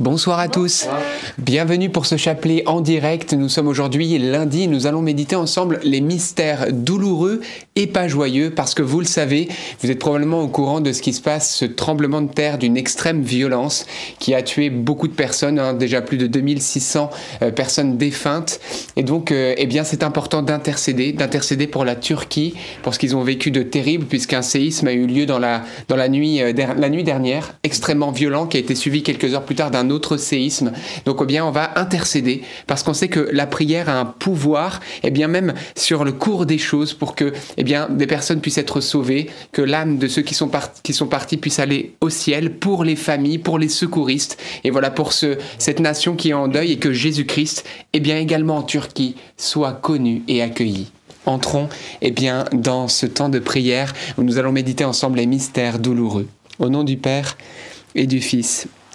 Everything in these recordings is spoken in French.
Bonsoir à tous. Bienvenue pour ce chapelet en direct. Nous sommes aujourd'hui lundi. Nous allons méditer ensemble les mystères douloureux et pas joyeux parce que vous le savez, vous êtes probablement au courant de ce qui se passe, ce tremblement de terre d'une extrême violence qui a tué beaucoup de personnes, hein, déjà plus de 2600 euh, personnes défuntes. Et donc, euh, eh bien, c'est important d'intercéder, d'intercéder pour la Turquie, pour ce qu'ils ont vécu de terrible puisqu'un séisme a eu lieu dans la, dans la nuit, euh, la nuit dernière, extrêmement violent, qui a été suivi quelques heures plus tard d'un un autre séisme. Donc, eh bien, on va intercéder parce qu'on sait que la prière a un pouvoir, et eh bien, même sur le cours des choses pour que, eh bien, des personnes puissent être sauvées, que l'âme de ceux qui sont, qui sont partis puisse aller au ciel pour les familles, pour les secouristes. Et voilà, pour ce, cette nation qui est en deuil et que Jésus-Christ, eh bien, également en Turquie, soit connu et accueilli entrons eh bien, dans ce temps de prière où nous allons méditer ensemble les mystères douloureux. Au nom du Père et du Fils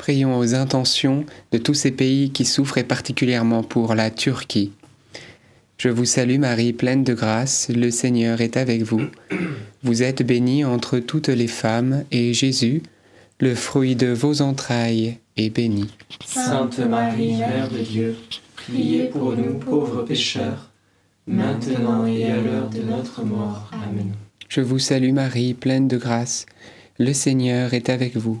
Prions aux intentions de tous ces pays qui souffrent et particulièrement pour la Turquie. Je vous salue Marie, pleine de grâce, le Seigneur est avec vous. Vous êtes bénie entre toutes les femmes, et Jésus, le fruit de vos entrailles, est béni. Sainte Marie, Mère de Dieu, priez pour nous pauvres pécheurs, maintenant et à l'heure de notre mort. Amen. Je vous salue Marie, pleine de grâce, le Seigneur est avec vous.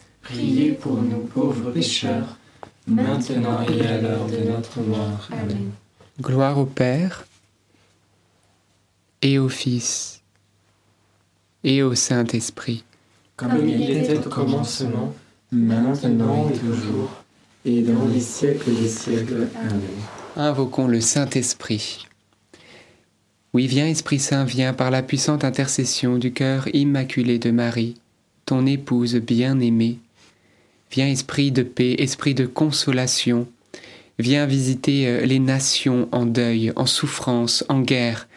Priez pour nous pauvres pécheurs, maintenant et à l'heure de notre mort. Amen. Gloire au Père et au Fils et au Saint-Esprit. Comme il était au commencement, maintenant et toujours, et dans les siècles des siècles. Amen. Invoquons le Saint-Esprit. Oui, viens Esprit Saint, viens par la puissante intercession du cœur immaculé de Marie, ton épouse bien-aimée Viens esprit de paix, esprit de consolation. Viens visiter euh, les nations en deuil, en souffrance, en guerre,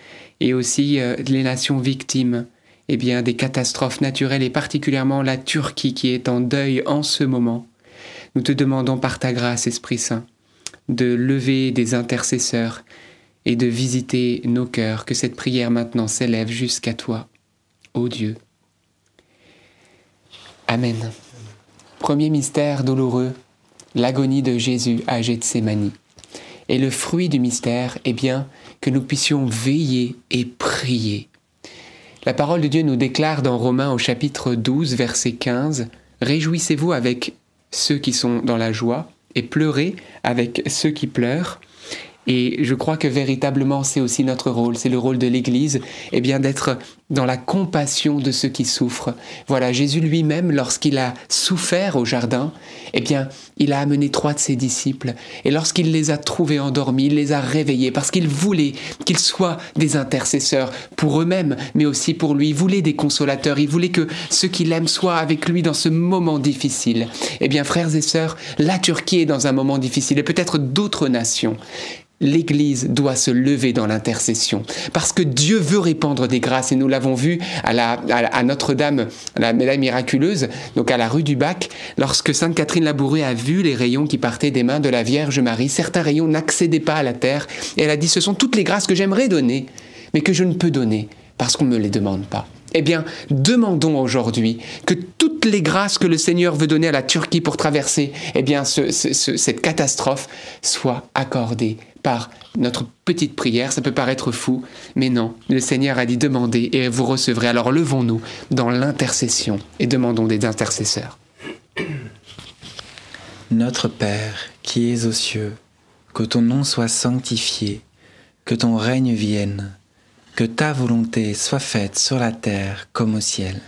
et aussi euh, les nations victimes eh bien, des catastrophes naturelles, et particulièrement la Turquie qui est en deuil en ce moment. Nous te demandons par ta grâce, Esprit Saint, de lever des intercesseurs et de visiter nos cœurs, que cette prière maintenant s'élève jusqu'à toi, ô Dieu. Amen. Premier mystère douloureux, l'agonie de Jésus à Gethsémanie. Et le fruit du mystère est bien que nous puissions veiller et prier. La parole de Dieu nous déclare dans Romains au chapitre 12, verset 15, Réjouissez-vous avec ceux qui sont dans la joie et pleurez avec ceux qui pleurent. Et je crois que véritablement c'est aussi notre rôle, c'est le rôle de l'Église, eh bien d'être dans la compassion de ceux qui souffrent. Voilà, Jésus lui-même, lorsqu'il a souffert au jardin, eh bien, il a amené trois de ses disciples, et lorsqu'il les a trouvés endormis, il les a réveillés, parce qu'il voulait qu'ils soient des intercesseurs pour eux-mêmes, mais aussi pour lui. Il voulait des consolateurs, il voulait que ceux qu'il aime soient avec lui dans ce moment difficile. Eh bien, frères et sœurs, la Turquie est dans un moment difficile, et peut-être d'autres nations l'Église doit se lever dans l'intercession parce que Dieu veut répandre des grâces et nous l'avons vu à, la, à, Notre-Dame, la médaille miraculeuse, donc à la rue du Bac, lorsque Sainte Catherine Labouré a vu les rayons qui partaient des mains de la Vierge Marie, certains rayons n'accédaient pas à la terre et elle a dit ce sont toutes les grâces que j'aimerais donner mais que je ne peux donner parce qu'on ne me les demande pas. Eh bien, demandons aujourd'hui que toutes les grâces que le Seigneur veut donner à la Turquie pour traverser eh bien, cette catastrophe soient accordées par notre petite prière. Ça peut paraître fou, mais non, le Seigneur a dit demandez et vous recevrez. Alors levons-nous dans l'intercession et demandons des intercesseurs. Notre Père, qui es aux cieux, que ton nom soit sanctifié, que ton règne vienne, que ta volonté soit faite sur la terre comme au ciel.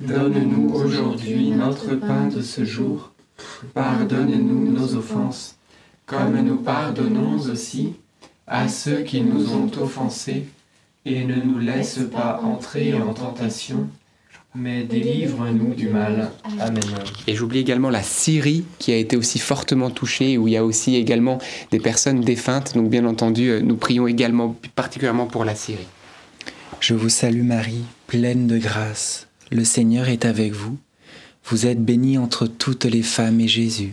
Donne-nous aujourd'hui notre pain de ce jour. Pardonne-nous nos offenses comme nous pardonnons aussi à ceux qui nous ont offensés, et ne nous laisse pas entrer en tentation, mais délivre-nous du mal. Amen. Et j'oublie également la Syrie qui a été aussi fortement touchée, où il y a aussi également des personnes défuntes. Donc bien entendu, euh, nous prions également particulièrement pour la Syrie. Je vous salue Marie, pleine de grâce. Le Seigneur est avec vous. Vous êtes bénie entre toutes les femmes et Jésus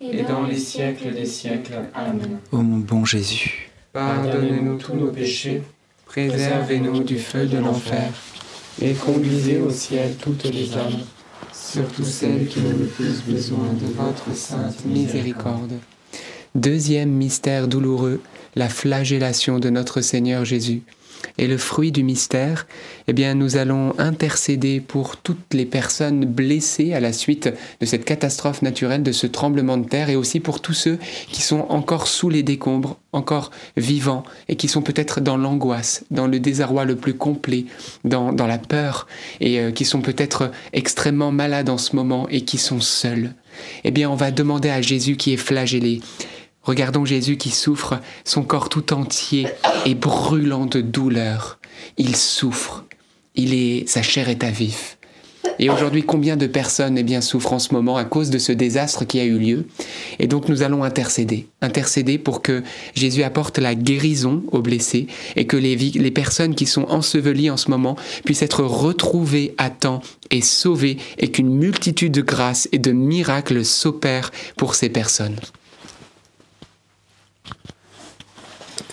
et dans les siècles des siècles. Amen. Ô mon bon Jésus, pardonnez-nous tous nos péchés, préservez-nous du feu de l'enfer, et conduisez au ciel toutes les âmes, surtout celles qui ont le plus besoin de votre sainte miséricorde. Deuxième mystère douloureux, la flagellation de notre Seigneur Jésus. Et le fruit du mystère, eh bien, nous allons intercéder pour toutes les personnes blessées à la suite de cette catastrophe naturelle, de ce tremblement de terre, et aussi pour tous ceux qui sont encore sous les décombres, encore vivants, et qui sont peut-être dans l'angoisse, dans le désarroi le plus complet, dans, la peur, et euh, qui sont peut-être extrêmement malades en ce moment et qui sont seuls. Eh bien, on va demander à Jésus qui est flagellé, Regardons Jésus qui souffre, son corps tout entier est brûlant de douleur. Il souffre, il est, sa chair est à vif. Et aujourd'hui, combien de personnes eh bien, souffrent en ce moment à cause de ce désastre qui a eu lieu? Et donc nous allons intercéder, intercéder pour que Jésus apporte la guérison aux blessés et que les, les personnes qui sont ensevelies en ce moment puissent être retrouvées à temps et sauvées et qu'une multitude de grâces et de miracles s'opèrent pour ces personnes.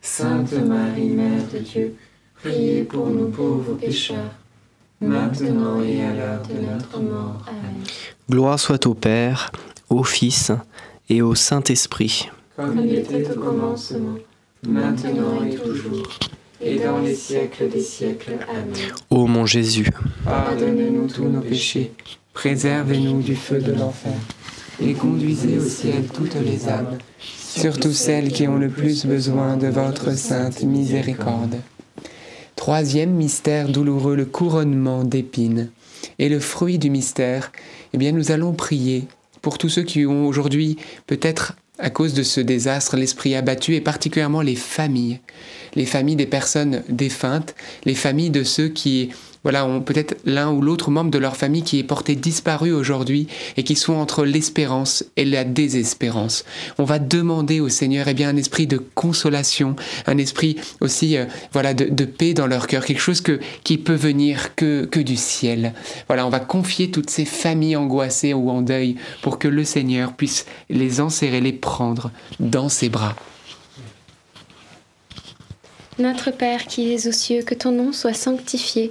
Sainte Marie, Mère de Dieu, priez pour nous pauvres pécheurs, maintenant et à l'heure de notre mort. Amen. Gloire soit au Père, au Fils et au Saint-Esprit. Comme il était au commencement, maintenant et toujours, et dans les siècles des siècles. Amen. Ô mon Jésus, Pardonnez-nous tous nos péchés, préservez-nous du feu de l'enfer, et conduisez au ciel toutes les âmes, surtout celles qui ont le plus besoin de votre sainte miséricorde. Troisième mystère douloureux, le couronnement d'épines. Et le fruit du mystère, eh bien nous allons prier pour tous ceux qui ont aujourd'hui peut-être à cause de ce désastre l'esprit abattu et particulièrement les familles, les familles des personnes défuntes, les familles de ceux qui voilà, peut-être l'un ou l'autre membre de leur famille qui est porté disparu aujourd'hui et qui sont entre l'espérance et la désespérance. On va demander au Seigneur eh bien, un esprit de consolation, un esprit aussi euh, voilà, de, de, paix dans leur cœur, quelque chose que, qui peut venir que, que du ciel. Voilà, on va confier toutes ces familles angoissées ou en deuil pour que le Seigneur puisse les enserrer, les prendre dans ses bras. Notre Père qui es aux cieux, que ton nom soit sanctifié,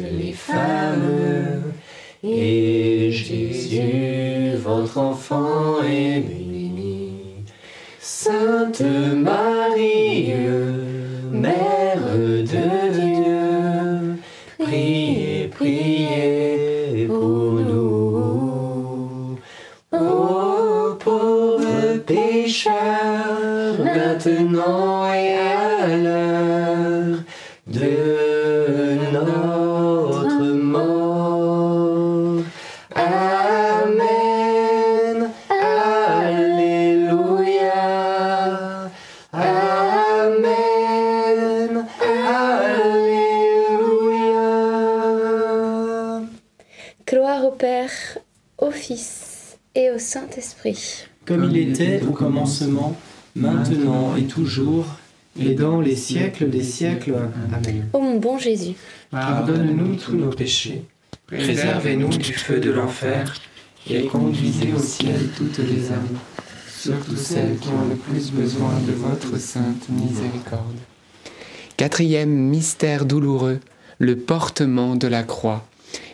les femmes. Et Jésus, votre enfant, est béni. Sainte Marie, Mère de Dieu, priez, priez pour nous. Ô pauvres pécheurs, maintenant Comme il était au commencement, maintenant et toujours, et dans les siècles des siècles. Amen. Ô mon bon Jésus, Pardonne-nous tous nos péchés, préservez-nous du feu de l'enfer, et conduisez au ciel toutes les âmes, surtout celles qui ont le plus besoin de votre sainte miséricorde. Quatrième mystère douloureux, le portement de la croix.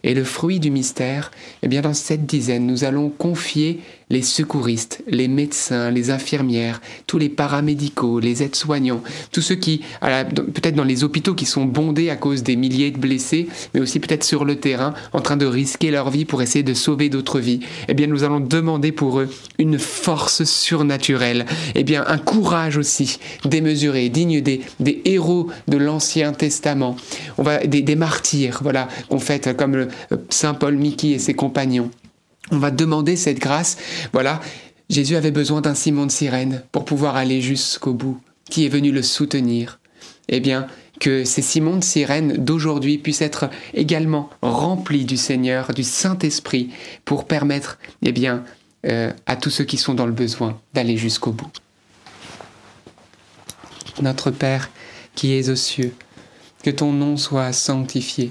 Et le fruit du mystère, eh bien dans cette dizaine, nous allons confier les secouristes, les médecins, les infirmières, tous les paramédicaux, les aides-soignants, tous ceux qui, peut-être dans les hôpitaux qui sont bondés à cause des milliers de blessés, mais aussi peut-être sur le terrain, en train de risquer leur vie pour essayer de sauver d'autres vies. Eh bien, nous allons demander pour eux une force surnaturelle, eh bien, un courage aussi démesuré, digne des, héros de l'Ancien Testament. On va des, des martyrs, voilà, qu'on fait comme le Saint Paul Mickey et ses compagnons. On va demander cette grâce. Voilà, Jésus avait besoin d'un Simon de Sirène pour pouvoir aller jusqu'au bout, qui est venu le soutenir. Eh bien, que ces Simons de Sirène d'aujourd'hui puissent être également remplis du Seigneur, du Saint-Esprit, pour permettre, eh bien, euh, à tous ceux qui sont dans le besoin d'aller jusqu'au bout. Notre Père qui es aux cieux, que ton nom soit sanctifié,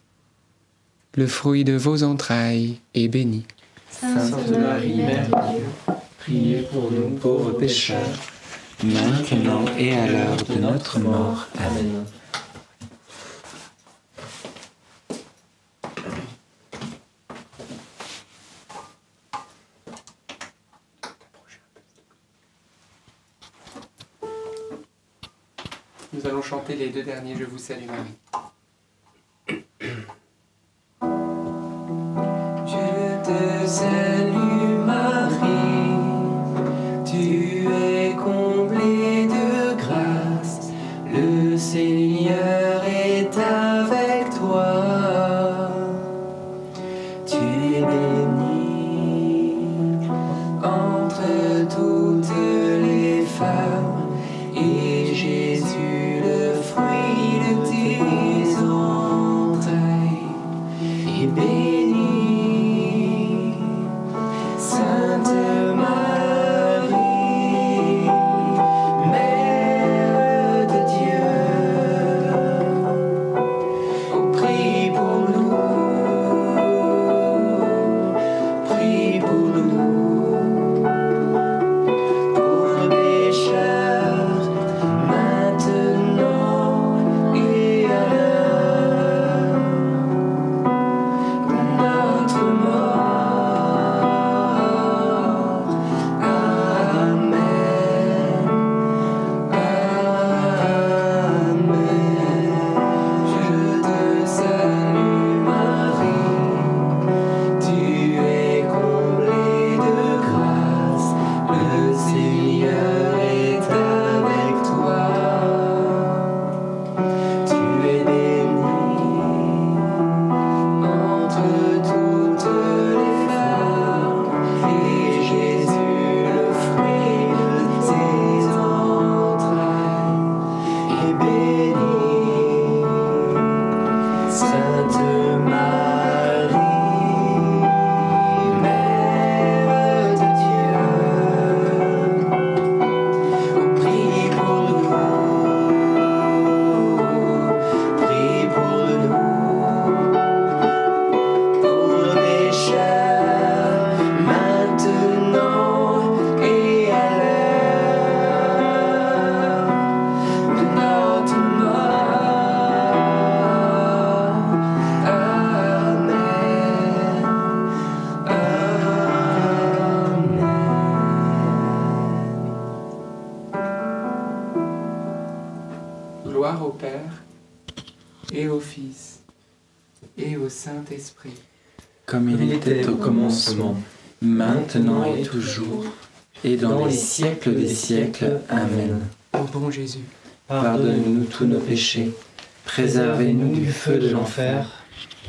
le fruit de vos entrailles est béni. Sainte Marie, Mère de Dieu, priez pour nous pauvres pécheurs, maintenant et à l'heure de notre mort. Amen. Nous allons chanter les deux derniers Je vous salue Marie. Toujours, et dans les siècles des siècles. Amen. Ô bon Jésus, Pardonne-nous tous nos péchés, préservez-nous du feu de l'enfer,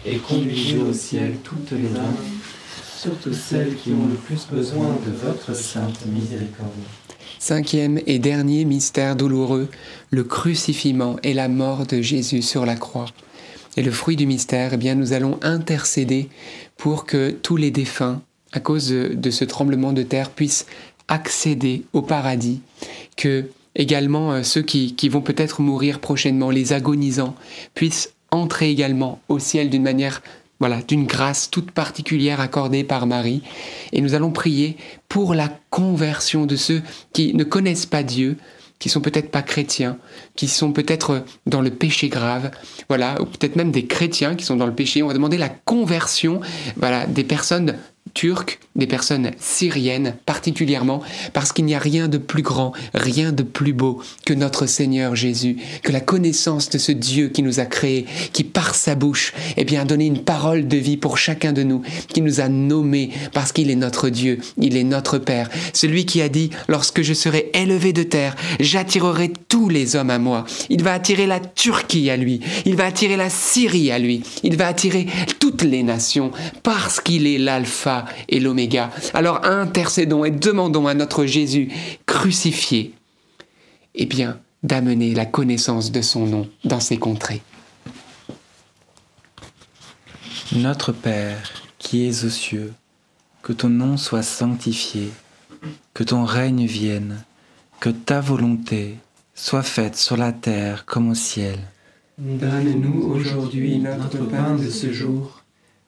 et conduisez au ciel toutes les âmes, surtout celles qui ont le plus besoin de votre sainte miséricorde. Cinquième et dernier mystère douloureux, le crucifiement et la mort de Jésus sur la croix. Et le fruit du mystère, eh bien, nous allons intercéder pour que tous les défunts, à cause de, ce tremblement de terre, puissent accéder au paradis, que également euh, ceux qui, qui vont peut-être mourir prochainement, les agonisants, puissent entrer également au ciel d'une manière voilà, d'une grâce toute particulière accordée par Marie. Et nous allons prier pour la conversion de ceux qui ne connaissent pas Dieu, qui sont peut-être pas chrétiens, qui sont peut-être dans le péché grave, voilà, ou peut-être même des chrétiens qui sont dans le péché. On va demander la conversion, voilà, des personnes turques, des personnes syriennes particulièrement, parce qu'il n'y a rien de plus grand, rien de plus beau que notre Seigneur Jésus, que la connaissance de ce Dieu qui nous a créés, qui par sa bouche, eh bien, a donné une parole de vie pour chacun de nous, qui nous a nommés parce qu'il est notre Dieu, il est notre Père, celui qui a dit, lorsque je serai élevé de terre, j'attirerai tous les hommes à moi. Il va attirer la Turquie à lui, il va attirer la Syrie à lui, il va attirer toutes les nations parce qu'il est l'alpha et l'oméga. Alors intercédons et demandons à notre Jésus crucifié, eh bien, d'amener la connaissance de son nom dans ces contrées. Notre Père, qui es aux cieux, que ton nom soit sanctifié, que ton règne vienne, que ta volonté soit faite sur la terre comme au ciel. Donne-nous aujourd'hui notre pain de ce jour.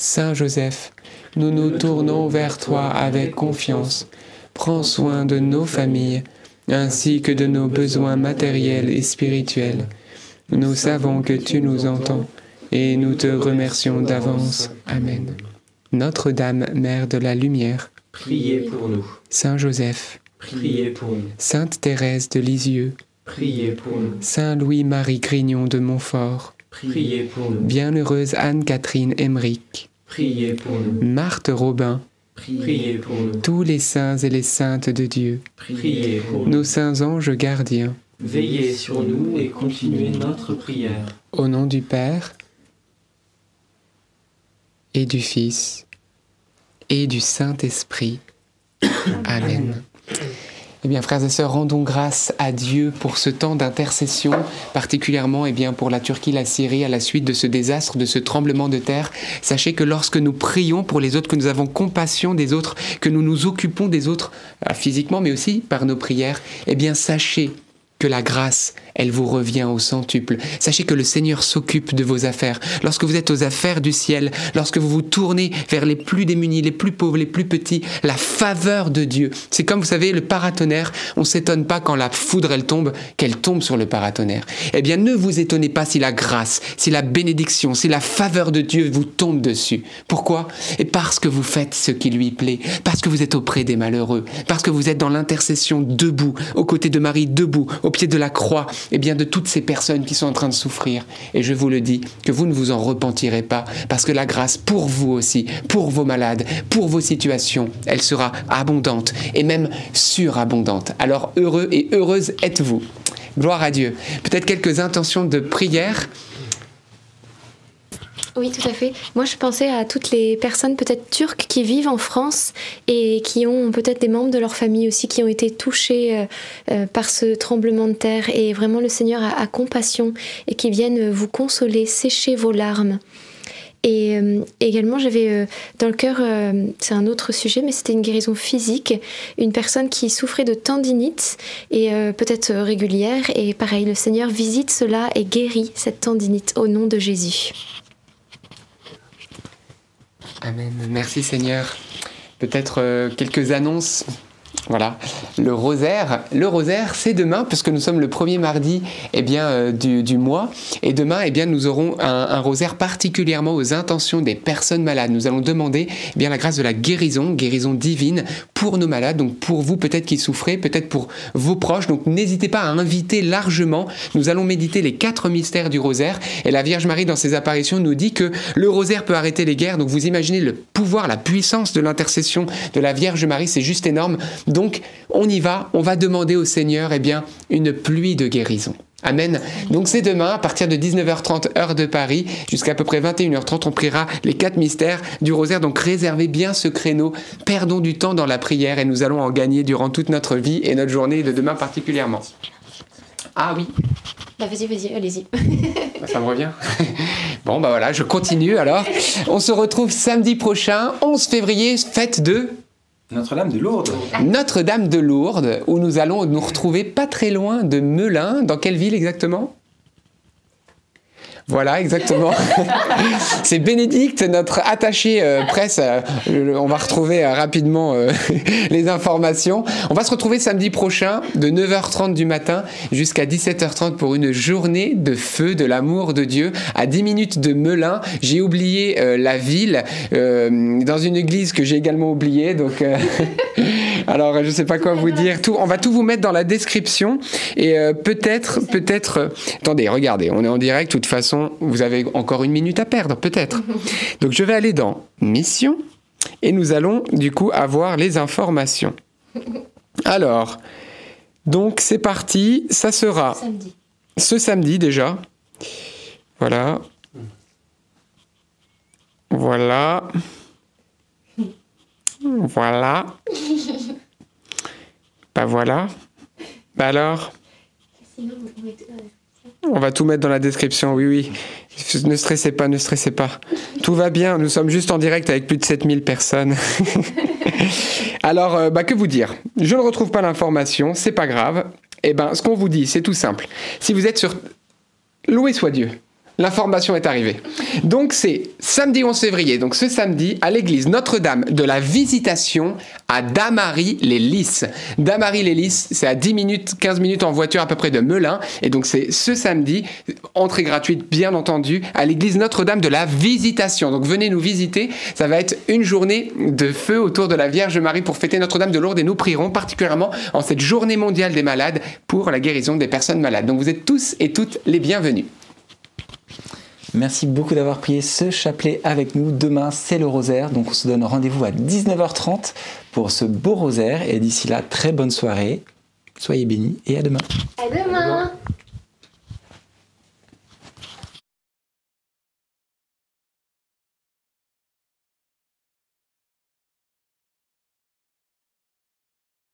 Saint Joseph, nous nous tournons vers toi avec confiance. Prends soin de nos familles, ainsi que de nos besoins matériels et spirituels. Nous savons que tu nous entends et nous te remercions d'avance. Amen. Notre-Dame, Mère de la Lumière, priez pour nous, Saint Joseph, priez pour nous, Sainte Thérèse de Lisieux, priez pour nous, Saint Louis-Marie Grignon de Montfort, priez pour nous, Bienheureuse Anne-Catherine Emmerich, priez pour nous, Marthe Robin, priez pour nous, tous les saints et les saintes de Dieu, priez pour nous. nos saints anges gardiens, Veillez sur nous et continuez notre prière. au nom du Père et du Fils et du Saint-Esprit. Amen. Eh bien, frères et sœurs, rendons grâce à Dieu pour ce temps d'intercession, particulièrement eh bien, pour la Turquie, la Syrie, à la suite de ce désastre, de ce tremblement de terre. Sachez que lorsque nous prions pour les autres, que nous avons compassion des autres, que nous nous occupons des autres euh, physiquement, mais aussi par nos prières, eh bien, sachez que la grâce, elle vous revient au centuple. Sachez que le Seigneur s'occupe de vos affaires. Lorsque vous êtes aux affaires du ciel, lorsque vous vous tournez vers les plus démunis, les plus pauvres, les plus petits, la faveur de Dieu. C'est comme, vous savez, le paratonnerre. On s'étonne pas quand la foudre, elle tombe, qu'elle tombe sur le paratonnerre. Eh bien, ne vous étonnez pas si la grâce, si la bénédiction, si la faveur de Dieu vous tombe dessus. Pourquoi? Et parce que vous faites ce qui lui plaît, parce que vous êtes auprès des malheureux, parce que vous êtes dans l'intercession debout, aux côtés de Marie, debout, au pied de la croix, eh bien de toutes ces personnes qui sont en train de souffrir. Et je vous le dis, que vous ne vous en repentirez pas, parce que la grâce pour vous aussi, pour vos malades, pour vos situations, elle sera abondante et même surabondante. Alors heureux et heureuse êtes-vous? Gloire à Dieu. Peut-être quelques intentions de prière. Oui, tout à fait. Moi, je pensais à toutes les personnes peut-être turques qui vivent en France et qui ont peut-être des membres de leur famille aussi qui ont été touchés euh, euh, par ce tremblement de terre. Et vraiment, le Seigneur a, compassion et qui viennent vous consoler, sécher vos larmes. Et euh, également, j'avais dans le cœur, c'est un autre sujet, mais c'était une guérison physique, une personne qui souffrait de tendinite et peut-être régulière. Et pareil, le Seigneur visite cela et guérit cette tendinite au nom de Jésus. Amen. Merci Seigneur. Peut-être euh, quelques annonces voilà, le rosaire. Le rosaire, c'est demain, puisque nous sommes le premier mardi eh bien, euh, du, mois. Et demain, eh bien, nous aurons un, rosaire particulièrement aux intentions des personnes malades. Nous allons demander eh bien, la grâce de la guérison, guérison divine pour nos malades, donc pour vous peut-être qui souffrez, peut-être pour vos proches. Donc n'hésitez pas à inviter largement. Nous allons méditer les quatre mystères du rosaire. Et la Vierge Marie, dans ses apparitions, nous dit que le rosaire peut arrêter les guerres. Donc vous imaginez le pouvoir, la puissance de l'intercession de la Vierge Marie, c'est juste énorme. Donc, on y va, on va demander au Seigneur eh bien, une pluie de guérison. Amen. Donc c'est demain, à partir de 19h30 heure de Paris, jusqu'à peu près 21h30, on priera les quatre mystères du rosaire. Donc réservez bien ce créneau, perdons du temps dans la prière et nous allons en gagner durant toute notre vie et notre journée de demain particulièrement. Ah oui. Bah vas-y, vas-y, allez-y. Bah, ça me revient. Bon bah voilà, je continue alors. On se retrouve samedi prochain, 11 février, fête de notre-Dame de Lourdes. Notre-Dame de Lourdes, où nous allons nous retrouver pas très loin de Melun. Dans quelle ville exactement? Voilà, exactement. c'est Bénédicte, notre attaché euh, presse. Euh, on va retrouver euh, rapidement les informations. On va se retrouver samedi prochain de 9h30 du matin jusqu'à 17h30 pour une journée de feu de l'amour de Dieu à 10 minutes de Melun. J'ai oublié la ville dans une église que j'ai également oubliée. Donc, alors je sais pas quoi vous dire. Tout, on va tout vous mettre dans la description et peut-être, peut-être. attendez, regardez, on est en direct. De toute façon vous avez encore une minute à perdre, peut-être. Donc je vais aller dans Mission et nous allons du coup avoir les informations. Alors, donc c'est parti, ça sera ce samedi déjà. Voilà. Voilà. Voilà. Bah voilà. Bah alors. On va tout mettre dans la description, oui, oui. Ne stressez pas, ne stressez pas. Tout va bien, nous sommes juste en direct avec plus de 7000 personnes. Alors, euh, bah, que vous dire? Je ne retrouve pas l'information, c'est pas grave. Eh ben, ce qu'on vous dit, c'est tout simple. Si vous êtes sur... Loué soit Dieu l'information est arrivée. Donc c'est samedi 11 février, donc ce samedi, à l'église Notre-Dame de la Visitation à Damary-les-Lys. Damary-les-Lys, c'est à 10 minutes, 15 minutes en voiture à peu près de Melun. Et donc c'est ce samedi, entrée gratuite bien entendu, à l'église Notre-Dame de la Visitation. Donc venez nous visiter, ça va être une journée de feu autour de la Vierge Marie pour fêter Notre-Dame de Lourdes et nous prierons particulièrement en cette journée mondiale des malades pour la guérison des personnes malades. Donc vous êtes tous et toutes les bienvenus. Merci beaucoup d'avoir prié ce chapelet avec nous. Demain, c'est le rosaire, donc on se donne rendez-vous à 19h30 pour ce beau rosaire. Et d'ici là, très bonne soirée. Soyez bénis et à demain. À demain.